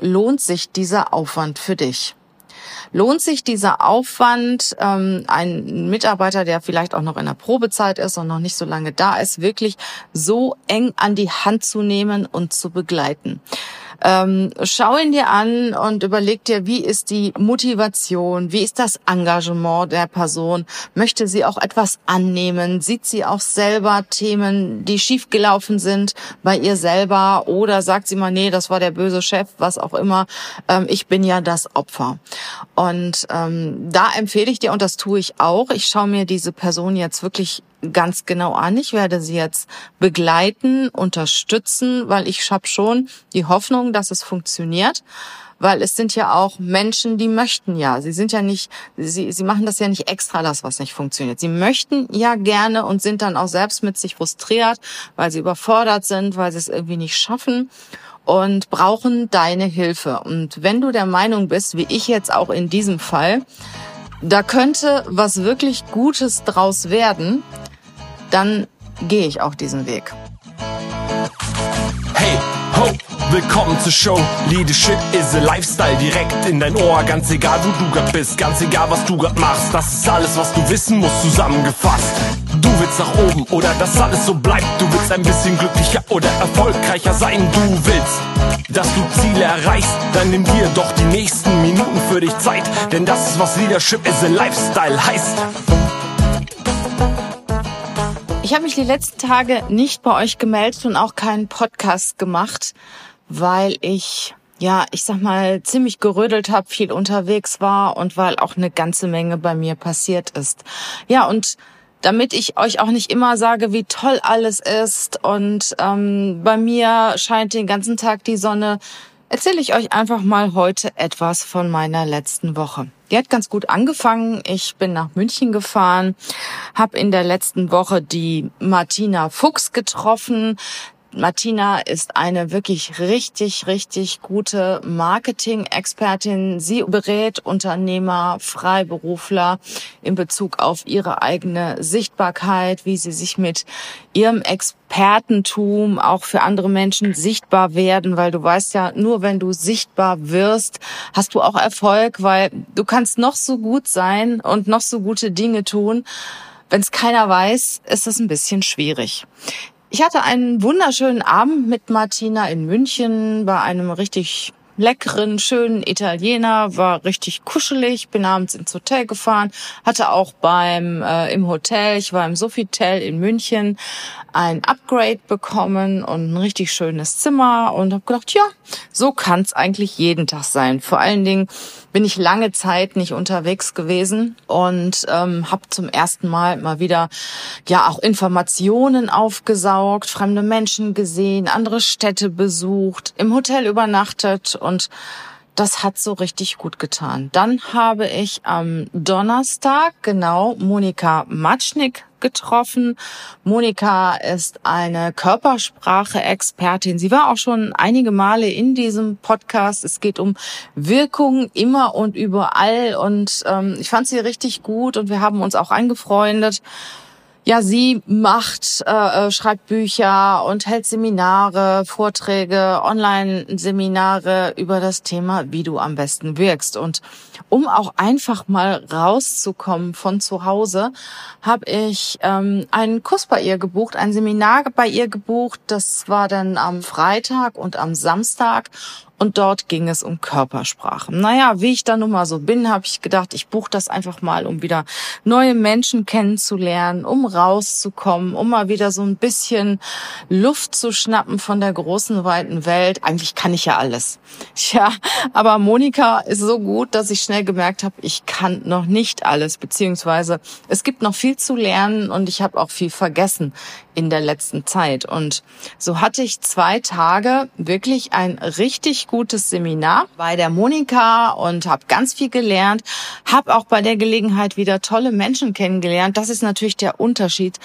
lohnt sich dieser Aufwand für dich? Lohnt sich dieser Aufwand, ähm, ein Mitarbeiter, der vielleicht auch noch in der Probezeit ist und noch nicht so lange da ist, wirklich so eng an die Hand zu nehmen und zu begleiten? Ähm, schau ihn dir an und überleg dir, wie ist die Motivation, wie ist das Engagement der Person? Möchte sie auch etwas annehmen? Sieht sie auch selber Themen, die schiefgelaufen sind bei ihr selber? Oder sagt sie mal, nee, das war der böse Chef, was auch immer. Ähm, ich bin ja das Opfer. Und ähm, da empfehle ich dir, und das tue ich auch, ich schaue mir diese Person jetzt wirklich ganz genau an. Ich werde sie jetzt begleiten, unterstützen, weil ich habe schon die Hoffnung, dass es funktioniert. Weil es sind ja auch Menschen, die möchten ja. Sie sind ja nicht, sie, sie machen das ja nicht extra, das, was nicht funktioniert. Sie möchten ja gerne und sind dann auch selbst mit sich frustriert, weil sie überfordert sind, weil sie es irgendwie nicht schaffen und brauchen deine Hilfe. Und wenn du der Meinung bist, wie ich jetzt auch in diesem Fall, da könnte was wirklich Gutes draus werden, dann gehe ich auch diesen Weg. Hey, ho, willkommen zur Show. Leadership is a Lifestyle direkt in dein Ohr. Ganz egal, wo du grad bist, ganz egal, was du grad machst. Das ist alles, was du wissen musst, zusammengefasst. Du willst nach oben oder dass alles so bleibt. Du willst ein bisschen glücklicher oder erfolgreicher sein. Du willst, dass du Ziele erreichst. Dann nimm dir doch die nächsten Minuten für dich Zeit. Denn das ist, was Leadership is a Lifestyle heißt. Ich habe mich die letzten Tage nicht bei euch gemeldet und auch keinen Podcast gemacht, weil ich ja, ich sag mal, ziemlich gerödelt habe, viel unterwegs war und weil auch eine ganze Menge bei mir passiert ist. Ja, und damit ich euch auch nicht immer sage, wie toll alles ist und ähm, bei mir scheint den ganzen Tag die Sonne, erzähle ich euch einfach mal heute etwas von meiner letzten Woche. Die hat ganz gut angefangen. Ich bin nach München gefahren, habe in der letzten Woche die Martina Fuchs getroffen. Martina ist eine wirklich richtig, richtig gute Marketing-Expertin. Sie berät Unternehmer, Freiberufler in Bezug auf ihre eigene Sichtbarkeit, wie sie sich mit ihrem Expertentum auch für andere Menschen sichtbar werden, weil du weißt ja, nur wenn du sichtbar wirst, hast du auch Erfolg, weil du kannst noch so gut sein und noch so gute Dinge tun. Wenn es keiner weiß, ist es ein bisschen schwierig. Ich hatte einen wunderschönen Abend mit Martina in München bei einem richtig leckeren, schönen Italiener, war richtig kuschelig, bin abends ins Hotel gefahren, hatte auch beim äh, im Hotel, ich war im Sofitel in München, ein Upgrade bekommen und ein richtig schönes Zimmer und habe gedacht, ja, so kann's eigentlich jeden Tag sein. Vor allen Dingen bin ich lange Zeit nicht unterwegs gewesen und ähm, habe zum ersten Mal mal wieder ja auch Informationen aufgesaugt, fremde Menschen gesehen, andere Städte besucht, im Hotel übernachtet und das hat so richtig gut getan. Dann habe ich am Donnerstag genau Monika Matschnik getroffen. Monika ist eine Körpersprache-Expertin. Sie war auch schon einige Male in diesem Podcast. Es geht um Wirkung immer und überall. Und ähm, ich fand sie richtig gut und wir haben uns auch eingefreundet ja, sie macht, äh, äh, schreibt Bücher und hält Seminare, Vorträge, Online-Seminare über das Thema, wie du am besten wirkst. Und um auch einfach mal rauszukommen von zu Hause, habe ich ähm, einen Kurs bei ihr gebucht, ein Seminar bei ihr gebucht. Das war dann am Freitag und am Samstag und dort ging es um Körpersprache. Naja, wie ich da nun mal so bin, habe ich gedacht, ich buche das einfach mal, um wieder neue Menschen kennenzulernen, um rauszukommen, um mal wieder so ein bisschen Luft zu schnappen von der großen, weiten Welt. Eigentlich kann ich ja alles. Tja, aber Monika ist so gut, dass ich schnell gemerkt habe, ich kann noch nicht alles, beziehungsweise es gibt noch viel zu lernen und ich habe auch viel vergessen in der letzten Zeit. Und so hatte ich zwei Tage wirklich ein richtig gutes Seminar bei der Monika und habe ganz viel gelernt, habe auch bei der Gelegenheit wieder tolle Menschen kennengelernt. Das ist natürlich der Unterschied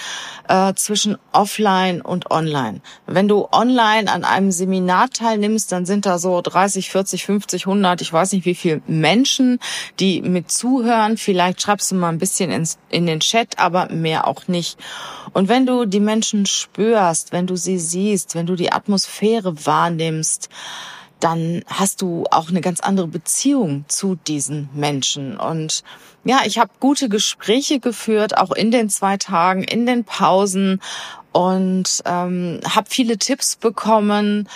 äh, zwischen offline und online. Wenn du online an einem Seminar teilnimmst, dann sind da so 30, 40, 50, 100, ich weiß nicht wie viele Menschen, die mit zuhören. Vielleicht schreibst du mal ein bisschen ins, in den Chat, aber mehr auch nicht. Und wenn du die Menschen spürst, wenn du sie siehst, wenn du die Atmosphäre wahrnimmst, dann hast du auch eine ganz andere Beziehung zu diesen Menschen. Und ja, ich habe gute Gespräche geführt, auch in den zwei Tagen, in den Pausen und ähm, habe viele Tipps bekommen.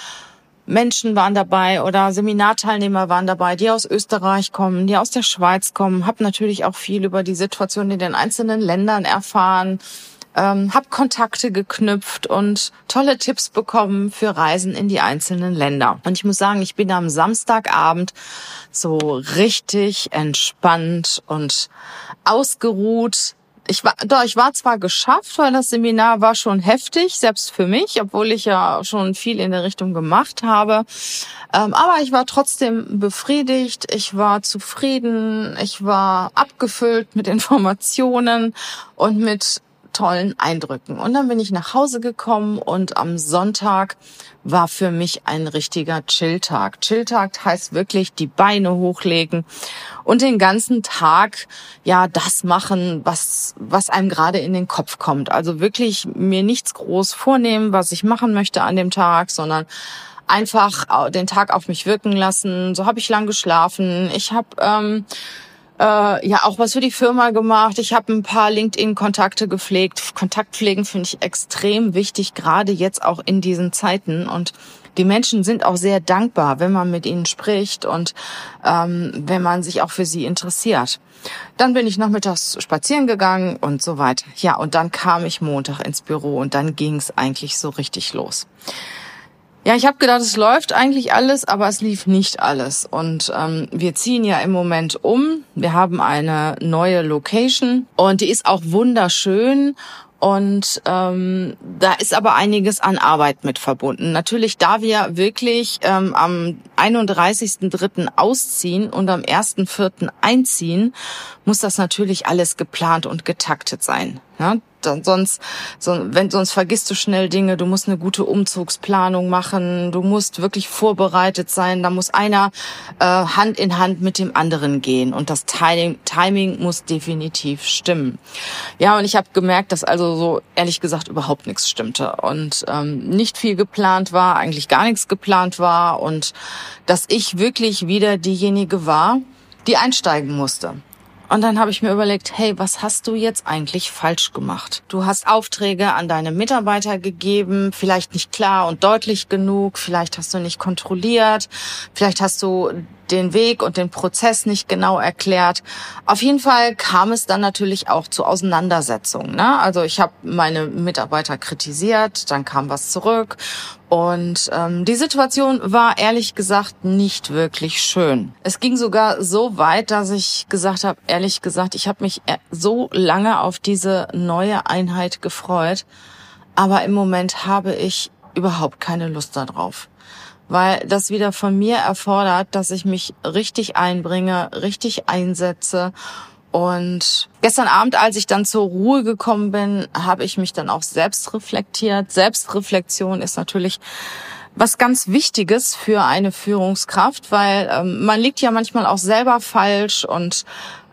Menschen waren dabei oder Seminarteilnehmer waren dabei, die aus Österreich kommen, die aus der Schweiz kommen. Habe natürlich auch viel über die Situation in den einzelnen Ländern erfahren ähm, habe Kontakte geknüpft und tolle Tipps bekommen für Reisen in die einzelnen Länder. Und ich muss sagen, ich bin am Samstagabend so richtig entspannt und ausgeruht ich war, doch, ich war zwar geschafft, weil das Seminar war schon heftig, selbst für mich, obwohl ich ja schon viel in der Richtung gemacht habe. Ähm, aber ich war trotzdem befriedigt, ich war zufrieden, ich war abgefüllt mit Informationen und mit tollen Eindrücken. Und dann bin ich nach Hause gekommen und am Sonntag war für mich ein richtiger Chilltag. Chilltag heißt wirklich die Beine hochlegen und den ganzen Tag ja das machen, was was einem gerade in den Kopf kommt. Also wirklich mir nichts groß vornehmen, was ich machen möchte an dem Tag, sondern einfach den Tag auf mich wirken lassen. So habe ich lang geschlafen. Ich habe ähm, äh, ja auch was für die Firma gemacht. Ich habe ein paar LinkedIn-Kontakte gepflegt. Kontaktpflegen finde ich extrem wichtig, gerade jetzt auch in diesen Zeiten. Und die Menschen sind auch sehr dankbar, wenn man mit ihnen spricht und ähm, wenn man sich auch für sie interessiert. Dann bin ich nachmittags spazieren gegangen und so weiter. Ja, und dann kam ich Montag ins Büro und dann ging es eigentlich so richtig los. Ja, ich habe gedacht, es läuft eigentlich alles, aber es lief nicht alles. Und ähm, wir ziehen ja im Moment um. Wir haben eine neue Location und die ist auch wunderschön. Und ähm, da ist aber einiges an Arbeit mit verbunden. Natürlich, da wir wirklich ähm, am 31.3. ausziehen und am 1.4. einziehen, muss das natürlich alles geplant und getaktet sein. Ja, sonst, so, wenn, sonst vergisst du schnell Dinge. Du musst eine gute Umzugsplanung machen. Du musst wirklich vorbereitet sein. Da muss einer äh, Hand in Hand mit dem anderen gehen. Und das Timing, Timing muss definitiv stimmen. Ja, und ich habe gemerkt, dass also so ehrlich gesagt überhaupt nichts stimmte. Und ähm, nicht viel geplant war, eigentlich gar nichts geplant war. Und dass ich wirklich wieder diejenige war, die einsteigen musste. Und dann habe ich mir überlegt, hey, was hast du jetzt eigentlich falsch gemacht? Du hast Aufträge an deine Mitarbeiter gegeben, vielleicht nicht klar und deutlich genug, vielleicht hast du nicht kontrolliert, vielleicht hast du den Weg und den Prozess nicht genau erklärt. Auf jeden Fall kam es dann natürlich auch zu Auseinandersetzungen. Ne? Also ich habe meine Mitarbeiter kritisiert, dann kam was zurück und ähm, die Situation war ehrlich gesagt nicht wirklich schön. Es ging sogar so weit, dass ich gesagt habe, ehrlich gesagt, ich habe mich so lange auf diese neue Einheit gefreut, aber im Moment habe ich überhaupt keine Lust darauf weil das wieder von mir erfordert, dass ich mich richtig einbringe, richtig einsetze. Und gestern Abend, als ich dann zur Ruhe gekommen bin, habe ich mich dann auch selbst reflektiert. Selbstreflexion ist natürlich was ganz Wichtiges für eine Führungskraft, weil ähm, man liegt ja manchmal auch selber falsch und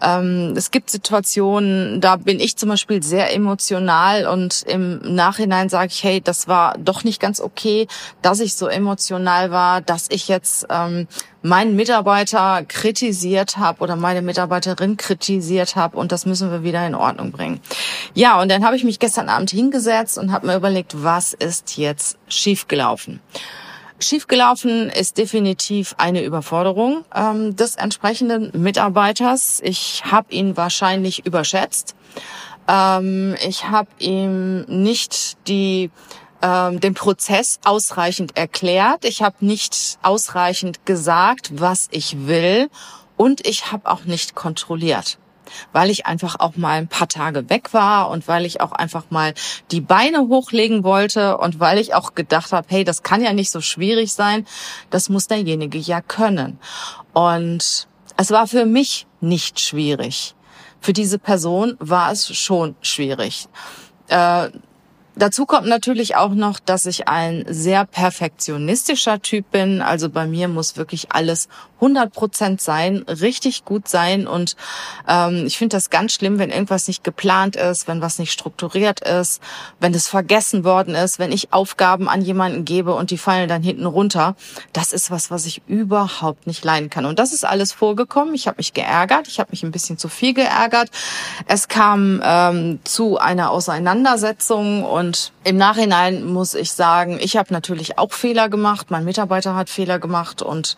ähm, es gibt Situationen, da bin ich zum Beispiel sehr emotional und im Nachhinein sage ich, hey, das war doch nicht ganz okay, dass ich so emotional war, dass ich jetzt ähm, meinen Mitarbeiter kritisiert habe oder meine Mitarbeiterin kritisiert habe und das müssen wir wieder in Ordnung bringen. Ja, und dann habe ich mich gestern Abend hingesetzt und habe mir überlegt, was ist jetzt schiefgelaufen? Schiefgelaufen ist definitiv eine Überforderung ähm, des entsprechenden Mitarbeiters. Ich habe ihn wahrscheinlich überschätzt. Ähm, ich habe ihm nicht die ähm, den Prozess ausreichend erklärt. Ich habe nicht ausreichend gesagt, was ich will und ich habe auch nicht kontrolliert weil ich einfach auch mal ein paar Tage weg war und weil ich auch einfach mal die Beine hochlegen wollte und weil ich auch gedacht habe, hey, das kann ja nicht so schwierig sein, das muss derjenige ja können. Und es war für mich nicht schwierig. Für diese Person war es schon schwierig. Äh, Dazu kommt natürlich auch noch, dass ich ein sehr perfektionistischer Typ bin. Also bei mir muss wirklich alles 100 Prozent sein, richtig gut sein. Und ähm, ich finde das ganz schlimm, wenn irgendwas nicht geplant ist, wenn was nicht strukturiert ist, wenn es vergessen worden ist, wenn ich Aufgaben an jemanden gebe und die fallen dann hinten runter. Das ist was, was ich überhaupt nicht leiden kann. Und das ist alles vorgekommen. Ich habe mich geärgert. Ich habe mich ein bisschen zu viel geärgert. Es kam ähm, zu einer Auseinandersetzung und und im Nachhinein muss ich sagen, ich habe natürlich auch Fehler gemacht, mein Mitarbeiter hat Fehler gemacht und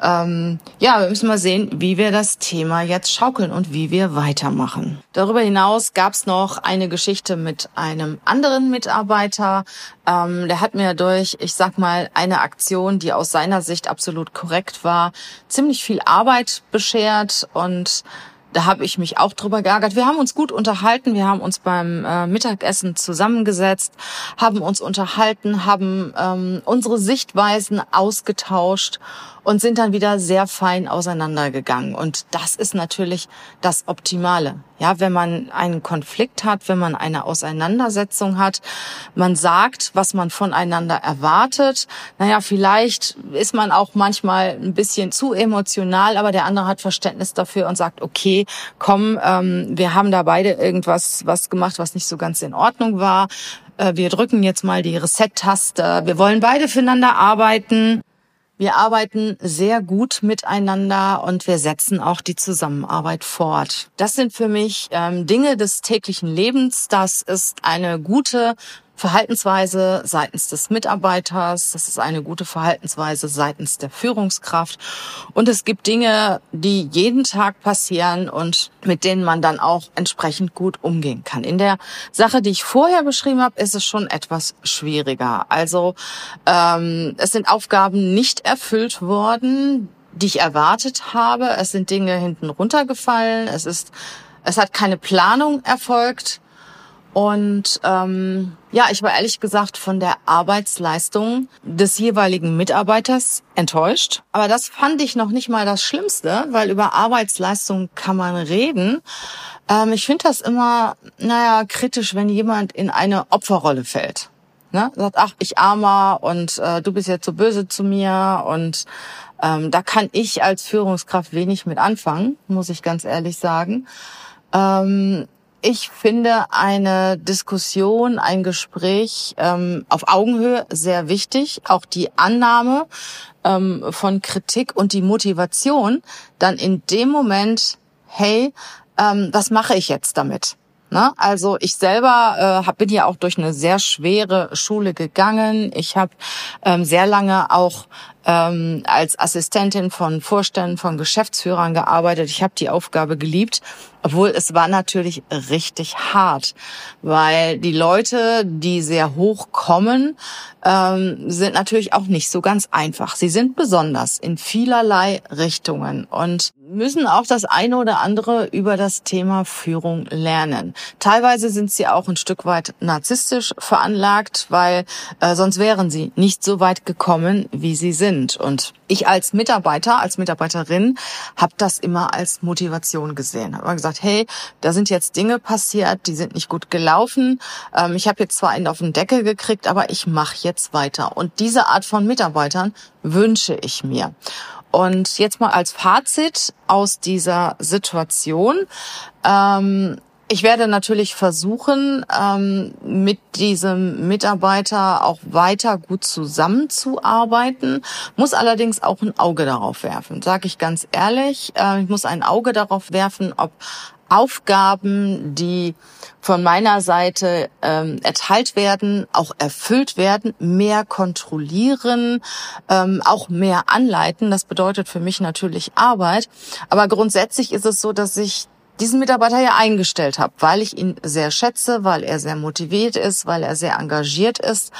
ähm, ja, wir müssen mal sehen, wie wir das Thema jetzt schaukeln und wie wir weitermachen. Darüber hinaus gab es noch eine Geschichte mit einem anderen Mitarbeiter. Ähm, der hat mir durch, ich sag mal, eine Aktion, die aus seiner Sicht absolut korrekt war, ziemlich viel Arbeit beschert und da habe ich mich auch drüber geärgert. Wir haben uns gut unterhalten, wir haben uns beim äh, Mittagessen zusammengesetzt, haben uns unterhalten, haben ähm, unsere Sichtweisen ausgetauscht und sind dann wieder sehr fein auseinandergegangen. Und das ist natürlich das Optimale. Ja, wenn man einen Konflikt hat, wenn man eine Auseinandersetzung hat, man sagt, was man voneinander erwartet. Naja, vielleicht ist man auch manchmal ein bisschen zu emotional, aber der andere hat Verständnis dafür und sagt, okay, komm, ähm, wir haben da beide irgendwas was gemacht, was nicht so ganz in Ordnung war. Äh, wir drücken jetzt mal die Reset-Taste. Wir wollen beide füreinander arbeiten. Wir arbeiten sehr gut miteinander und wir setzen auch die Zusammenarbeit fort. Das sind für mich ähm, Dinge des täglichen Lebens. Das ist eine gute Verhaltensweise seitens des Mitarbeiters, das ist eine gute Verhaltensweise seitens der Führungskraft. Und es gibt Dinge, die jeden Tag passieren und mit denen man dann auch entsprechend gut umgehen kann. In der Sache, die ich vorher beschrieben habe, ist es schon etwas schwieriger. Also ähm, es sind Aufgaben nicht erfüllt worden, die ich erwartet habe. Es sind Dinge hinten runtergefallen. Es ist, es hat keine Planung erfolgt. Und ähm, ja, ich war ehrlich gesagt von der Arbeitsleistung des jeweiligen Mitarbeiters enttäuscht. Aber das fand ich noch nicht mal das Schlimmste, weil über Arbeitsleistung kann man reden. Ähm, ich finde das immer, naja, kritisch, wenn jemand in eine Opferrolle fällt. Ne? Sagt, ach, ich armer und äh, du bist jetzt so böse zu mir und ähm, da kann ich als Führungskraft wenig mit anfangen, muss ich ganz ehrlich sagen. Ähm, ich finde eine Diskussion, ein Gespräch ähm, auf Augenhöhe sehr wichtig. Auch die Annahme ähm, von Kritik und die Motivation, dann in dem Moment, hey, ähm, was mache ich jetzt damit? Ne? Also ich selber äh, bin ja auch durch eine sehr schwere Schule gegangen. Ich habe ähm, sehr lange auch ähm, als Assistentin von Vorständen, von Geschäftsführern gearbeitet. Ich habe die Aufgabe geliebt, obwohl es war natürlich richtig hart, weil die Leute, die sehr hoch kommen, ähm, sind natürlich auch nicht so ganz einfach. Sie sind besonders in vielerlei Richtungen und müssen auch das eine oder andere über das Thema Führung lernen. Teilweise sind sie auch ein Stück weit narzisstisch veranlagt, weil äh, sonst wären sie nicht so weit gekommen, wie sie sind sind. Und ich als Mitarbeiter, als Mitarbeiterin, habe das immer als Motivation gesehen. Habe immer gesagt, hey, da sind jetzt Dinge passiert, die sind nicht gut gelaufen. Ähm, ich habe jetzt zwar einen auf den Deckel gekriegt, aber ich mache jetzt weiter. Und diese Art von Mitarbeitern wünsche ich mir. Und jetzt mal als Fazit aus dieser Situation. Ähm, ich werde natürlich versuchen, ähm, mit diesem Mitarbeiter auch weiter gut zusammenzuarbeiten, muss allerdings auch ein Auge darauf werfen, sage ich ganz ehrlich. Äh, ich muss ein Auge darauf werfen, ob Aufgaben, die von meiner Seite ähm, erteilt werden, auch erfüllt werden, mehr kontrollieren, ähm, auch mehr anleiten. Das bedeutet für mich natürlich Arbeit. Aber grundsätzlich ist es so, dass ich diesen Mitarbeiter ja eingestellt habe, weil ich ihn sehr schätze, weil er sehr motiviert ist, weil er sehr engagiert ist.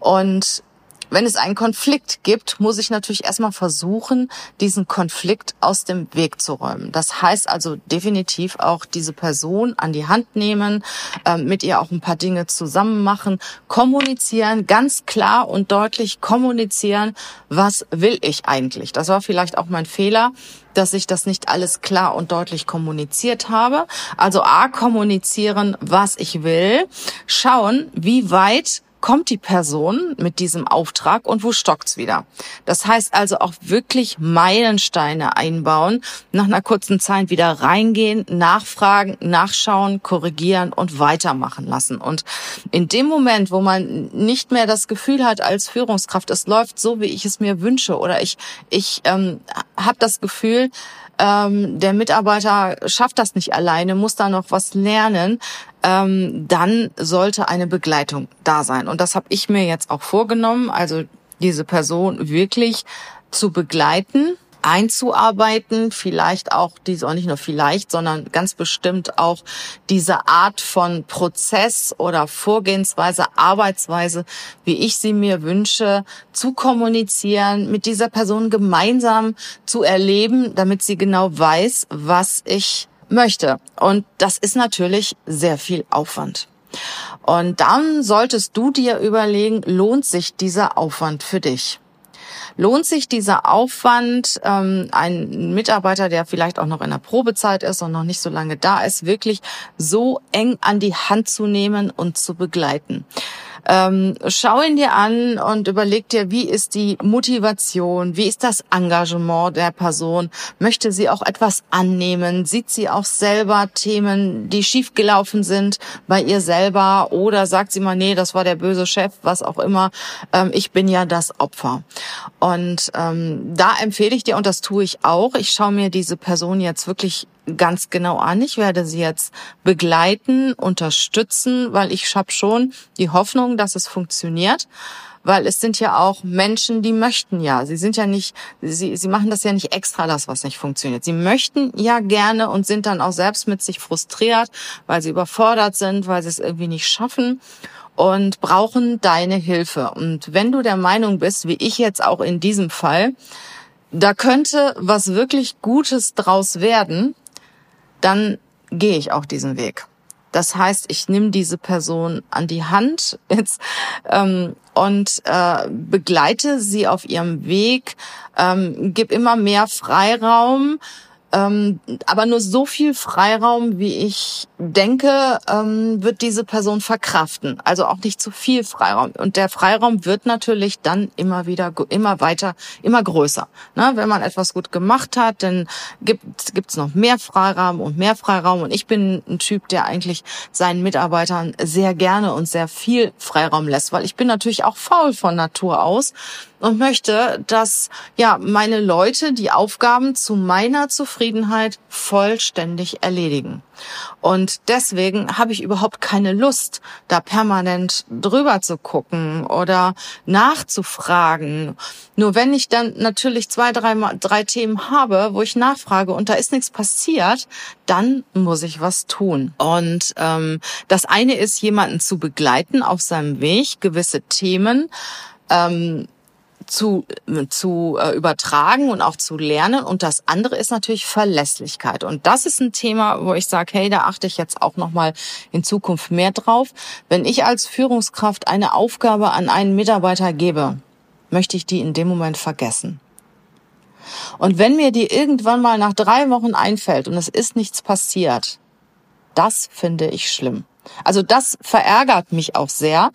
Und wenn es einen Konflikt gibt, muss ich natürlich erstmal versuchen, diesen Konflikt aus dem Weg zu räumen. Das heißt also definitiv auch diese Person an die Hand nehmen, äh, mit ihr auch ein paar Dinge zusammen machen, kommunizieren, ganz klar und deutlich kommunizieren, was will ich eigentlich. Das war vielleicht auch mein Fehler, dass ich das nicht alles klar und deutlich kommuniziert habe. Also A, kommunizieren, was ich will, schauen, wie weit kommt die Person mit diesem Auftrag und wo stockt's wieder. Das heißt also auch wirklich Meilensteine einbauen, nach einer kurzen Zeit wieder reingehen, nachfragen, nachschauen, korrigieren und weitermachen lassen. Und in dem Moment, wo man nicht mehr das Gefühl hat als Führungskraft, es läuft so, wie ich es mir wünsche oder ich, ich ähm, habe das Gefühl, ähm, der Mitarbeiter schafft das nicht alleine, muss da noch was lernen, ähm, dann sollte eine Begleitung da sein. Und das habe ich mir jetzt auch vorgenommen, also diese Person wirklich zu begleiten einzuarbeiten, vielleicht auch diese, auch nicht nur vielleicht, sondern ganz bestimmt auch diese Art von Prozess oder Vorgehensweise, Arbeitsweise, wie ich sie mir wünsche, zu kommunizieren, mit dieser Person gemeinsam zu erleben, damit sie genau weiß, was ich möchte. Und das ist natürlich sehr viel Aufwand. Und dann solltest du dir überlegen, lohnt sich dieser Aufwand für dich? Lohnt sich dieser Aufwand, ähm, ein Mitarbeiter, der vielleicht auch noch in der Probezeit ist und noch nicht so lange da ist, wirklich so eng an die Hand zu nehmen und zu begleiten? Ähm, schau ihn dir an und überleg dir, wie ist die Motivation, wie ist das Engagement der Person? Möchte sie auch etwas annehmen? Sieht sie auch selber Themen, die schiefgelaufen sind bei ihr selber? Oder sagt sie mal, nee, das war der böse Chef, was auch immer. Ähm, ich bin ja das Opfer. Und ähm, da empfehle ich dir, und das tue ich auch, ich schaue mir diese Person jetzt wirklich ganz genau an. Ich werde sie jetzt begleiten, unterstützen, weil ich habe schon die Hoffnung, dass es funktioniert. Weil es sind ja auch Menschen, die möchten ja. Sie sind ja nicht, sie, sie machen das ja nicht extra, das, was nicht funktioniert. Sie möchten ja gerne und sind dann auch selbst mit sich frustriert, weil sie überfordert sind, weil sie es irgendwie nicht schaffen und brauchen deine Hilfe. Und wenn du der Meinung bist, wie ich jetzt auch in diesem Fall, da könnte was wirklich Gutes draus werden, dann gehe ich auch diesen Weg. Das heißt, ich nehme diese Person an die Hand jetzt, ähm, und äh, begleite sie auf ihrem Weg, ähm, gib immer mehr Freiraum ähm, aber nur so viel Freiraum, wie ich denke, ähm, wird diese Person verkraften. Also auch nicht zu viel Freiraum. Und der Freiraum wird natürlich dann immer wieder, immer weiter, immer größer. Ne? Wenn man etwas gut gemacht hat, dann gibt es noch mehr Freiraum und mehr Freiraum. Und ich bin ein Typ, der eigentlich seinen Mitarbeitern sehr gerne und sehr viel Freiraum lässt, weil ich bin natürlich auch faul von Natur aus und möchte, dass ja meine Leute die Aufgaben zu meiner Zufriedenheit vollständig erledigen. Und deswegen habe ich überhaupt keine Lust, da permanent drüber zu gucken oder nachzufragen. Nur wenn ich dann natürlich zwei, drei, drei Themen habe, wo ich nachfrage und da ist nichts passiert, dann muss ich was tun. Und ähm, das eine ist, jemanden zu begleiten auf seinem Weg, gewisse Themen ähm, zu, zu äh, übertragen und auch zu lernen. Und das andere ist natürlich Verlässlichkeit. Und das ist ein Thema, wo ich sage, hey, da achte ich jetzt auch nochmal in Zukunft mehr drauf. Wenn ich als Führungskraft eine Aufgabe an einen Mitarbeiter gebe, möchte ich die in dem Moment vergessen. Und wenn mir die irgendwann mal nach drei Wochen einfällt und es ist nichts passiert, das finde ich schlimm. Also das verärgert mich auch sehr.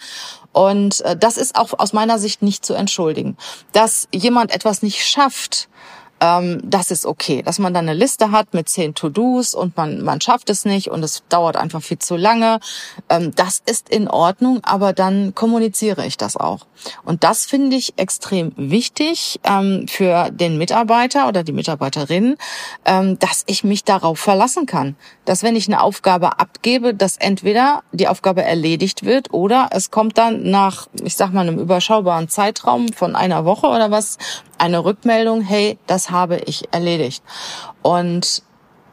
Und äh, das ist auch aus meiner Sicht nicht zu entschuldigen. Dass jemand etwas nicht schafft, ähm, das ist okay. Dass man dann eine Liste hat mit zehn To-Dos und man, man schafft es nicht und es dauert einfach viel zu lange, ähm, das ist in Ordnung, aber dann kommuniziere ich das auch. Und das finde ich extrem wichtig ähm, für den Mitarbeiter oder die Mitarbeiterin, ähm, dass ich mich darauf verlassen kann. Dass wenn ich eine Aufgabe abgebe, dass entweder die Aufgabe erledigt wird oder es kommt dann nach, ich sag mal, einem überschaubaren Zeitraum von einer Woche oder was, eine Rückmeldung, hey, das habe ich erledigt. Und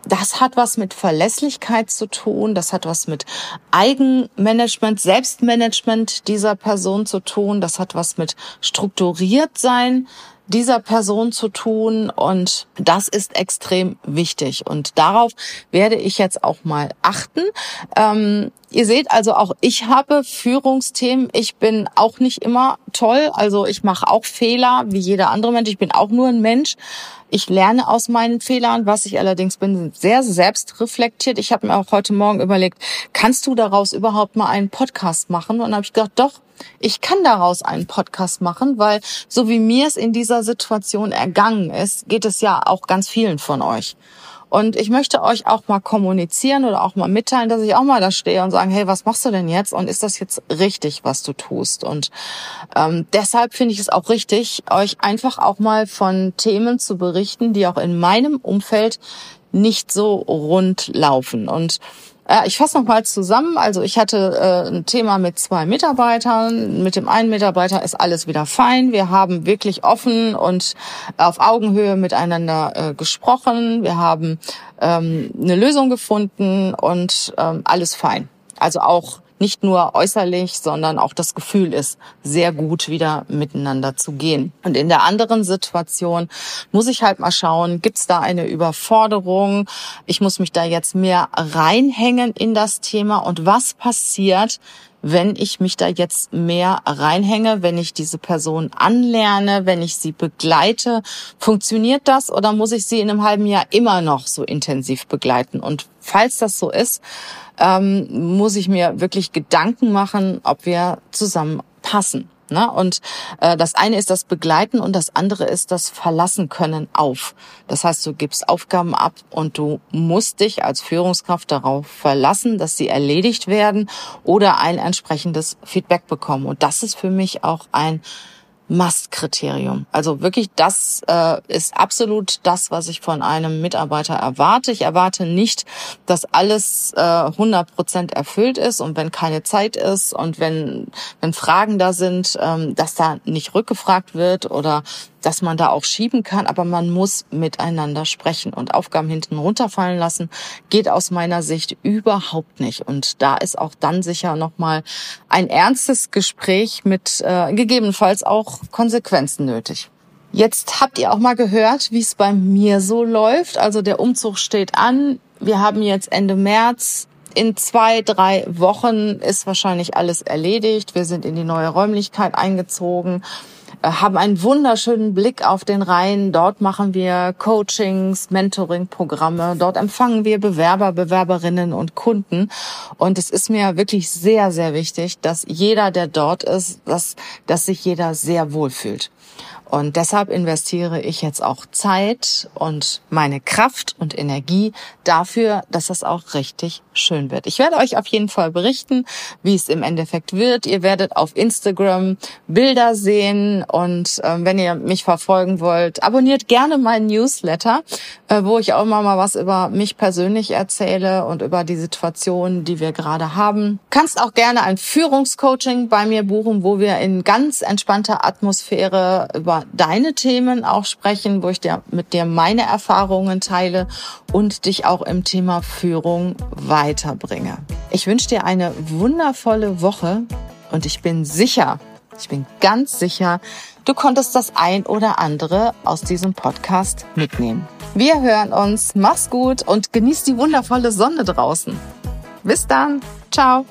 das hat was mit Verlässlichkeit zu tun, das hat was mit Eigenmanagement, Selbstmanagement dieser Person zu tun, das hat was mit strukturiert sein dieser Person zu tun und das ist extrem wichtig und darauf werde ich jetzt auch mal achten. Ähm, ihr seht also auch, ich habe Führungsthemen. Ich bin auch nicht immer toll, also ich mache auch Fehler wie jeder andere Mensch. Ich bin auch nur ein Mensch. Ich lerne aus meinen Fehlern, was ich allerdings bin, sehr selbst reflektiert. Ich habe mir auch heute Morgen überlegt, kannst du daraus überhaupt mal einen Podcast machen? Und habe ich gedacht, doch, ich kann daraus einen Podcast machen, weil so wie mir es in dieser Situation ergangen ist, geht es ja auch ganz vielen von euch. Und ich möchte euch auch mal kommunizieren oder auch mal mitteilen, dass ich auch mal da stehe und sagen, hey, was machst du denn jetzt? Und ist das jetzt richtig, was du tust? Und ähm, deshalb finde ich es auch richtig, euch einfach auch mal von Themen zu berichten, die auch in meinem Umfeld nicht so rund laufen. Und ich fasse nochmal zusammen. Also ich hatte äh, ein Thema mit zwei Mitarbeitern. Mit dem einen Mitarbeiter ist alles wieder fein. Wir haben wirklich offen und auf Augenhöhe miteinander äh, gesprochen. Wir haben ähm, eine Lösung gefunden und ähm, alles fein. Also auch nicht nur äußerlich, sondern auch das Gefühl ist, sehr gut wieder miteinander zu gehen. Und in der anderen Situation muss ich halt mal schauen, gibt's da eine Überforderung? Ich muss mich da jetzt mehr reinhängen in das Thema und was passiert, wenn ich mich da jetzt mehr reinhänge, wenn ich diese Person anlerne, wenn ich sie begleite, funktioniert das oder muss ich sie in einem halben Jahr immer noch so intensiv begleiten? Und falls das so ist, ähm, muss ich mir wirklich Gedanken machen, ob wir zusammen passen. Ne? Und äh, das eine ist das Begleiten und das andere ist das Verlassen können auf. Das heißt, du gibst Aufgaben ab und du musst dich als Führungskraft darauf verlassen, dass sie erledigt werden oder ein entsprechendes Feedback bekommen. Und das ist für mich auch ein Must-Kriterium. Also wirklich, das äh, ist absolut das, was ich von einem Mitarbeiter erwarte. Ich erwarte nicht, dass alles äh, 100 Prozent erfüllt ist und wenn keine Zeit ist und wenn, wenn Fragen da sind, ähm, dass da nicht rückgefragt wird oder dass man da auch schieben kann, aber man muss miteinander sprechen und Aufgaben hinten runterfallen lassen, geht aus meiner Sicht überhaupt nicht. Und da ist auch dann sicher nochmal ein ernstes Gespräch mit äh, gegebenenfalls auch Konsequenzen nötig. Jetzt habt ihr auch mal gehört, wie es bei mir so läuft. Also der Umzug steht an. Wir haben jetzt Ende März. In zwei, drei Wochen ist wahrscheinlich alles erledigt. Wir sind in die neue Räumlichkeit eingezogen. Äh, haben einen wunderschönen Blick auf den Rhein. Dort machen wir Coachings, Mentoring-Programme. Dort empfangen wir Bewerber, Bewerberinnen und Kunden. Und es ist mir wirklich sehr, sehr wichtig, dass jeder, der dort ist, dass, dass sich jeder sehr wohl fühlt. Und deshalb investiere ich jetzt auch Zeit und meine Kraft und Energie dafür, dass das auch richtig schön wird. Ich werde euch auf jeden Fall berichten, wie es im Endeffekt wird. Ihr werdet auf Instagram Bilder sehen und äh, wenn ihr mich verfolgen wollt, abonniert gerne meinen Newsletter, äh, wo ich auch immer mal was über mich persönlich erzähle und über die Situation, die wir gerade haben. Kannst auch gerne ein Führungscoaching bei mir buchen, wo wir in ganz entspannter Atmosphäre deine Themen auch sprechen, wo ich dir mit dir meine Erfahrungen teile und dich auch im Thema Führung weiterbringe. Ich wünsche dir eine wundervolle Woche und ich bin sicher, ich bin ganz sicher, du konntest das ein oder andere aus diesem Podcast mitnehmen. Wir hören uns, mach's gut und genieß die wundervolle Sonne draußen. Bis dann, ciao.